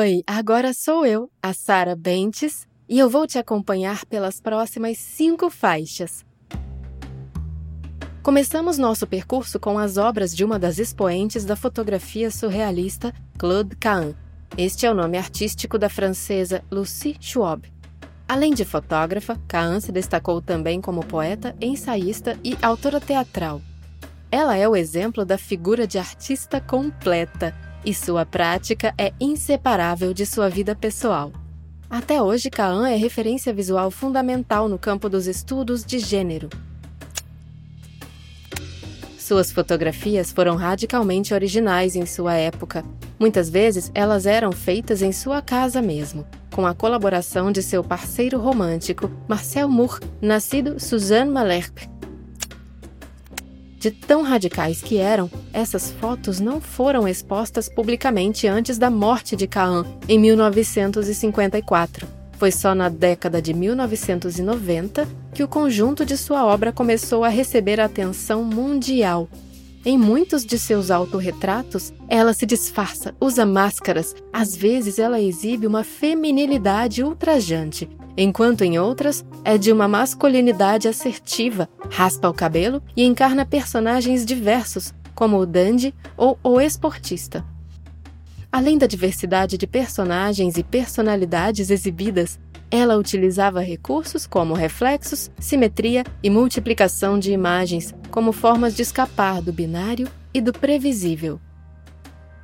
Oi, agora sou eu, a Sara Bentes, e eu vou te acompanhar pelas próximas cinco faixas. Começamos nosso percurso com as obras de uma das expoentes da fotografia surrealista, Claude Cahn. Este é o nome artístico da francesa Lucie Schwab. Além de fotógrafa, Cahn se destacou também como poeta, ensaísta e autora teatral. Ela é o exemplo da figura de artista completa e sua prática é inseparável de sua vida pessoal. Até hoje, Kaan é referência visual fundamental no campo dos estudos de gênero. Suas fotografias foram radicalmente originais em sua época. Muitas vezes elas eram feitas em sua casa mesmo, com a colaboração de seu parceiro romântico, Marcel Moore, nascido Suzanne Malherbe, de tão radicais que eram, essas fotos não foram expostas publicamente antes da morte de Cahan, em 1954. Foi só na década de 1990 que o conjunto de sua obra começou a receber atenção mundial. Em muitos de seus autorretratos, ela se disfarça, usa máscaras, às vezes ela exibe uma feminilidade ultrajante, enquanto em outras é de uma masculinidade assertiva, raspa o cabelo e encarna personagens diversos, como o dandy ou o esportista. Além da diversidade de personagens e personalidades exibidas, ela utilizava recursos como reflexos, simetria e multiplicação de imagens como formas de escapar do binário e do previsível.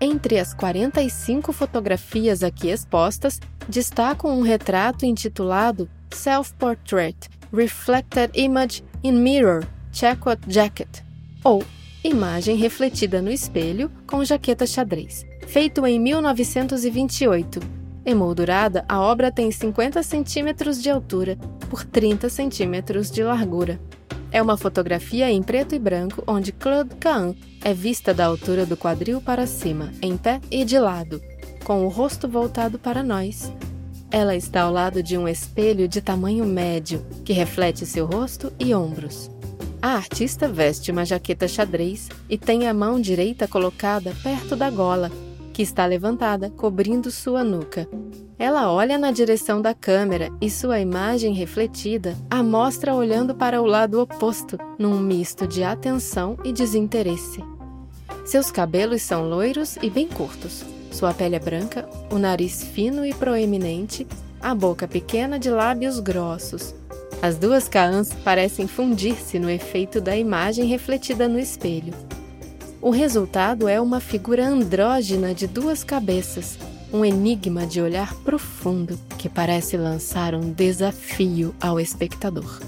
Entre as 45 fotografias aqui expostas, destaco um retrato intitulado Self-Portrait Reflected Image in Mirror Checkout Jacket, ou Imagem refletida no espelho com jaqueta xadrez, feito em 1928. Emoldurada, a obra tem 50 centímetros de altura por 30 centímetros de largura. É uma fotografia em preto e branco onde Claude Cahn é vista da altura do quadril para cima, em pé e de lado, com o rosto voltado para nós. Ela está ao lado de um espelho de tamanho médio que reflete seu rosto e ombros. A artista veste uma jaqueta xadrez e tem a mão direita colocada perto da gola, que está levantada, cobrindo sua nuca. Ela olha na direção da câmera e sua imagem refletida a mostra olhando para o lado oposto, num misto de atenção e desinteresse. Seus cabelos são loiros e bem curtos. Sua pele é branca, o nariz fino e proeminente, a boca pequena de lábios grossos. As duas caãs parecem fundir-se no efeito da imagem refletida no espelho. O resultado é uma figura andrógena de duas cabeças, um enigma de olhar profundo que parece lançar um desafio ao espectador.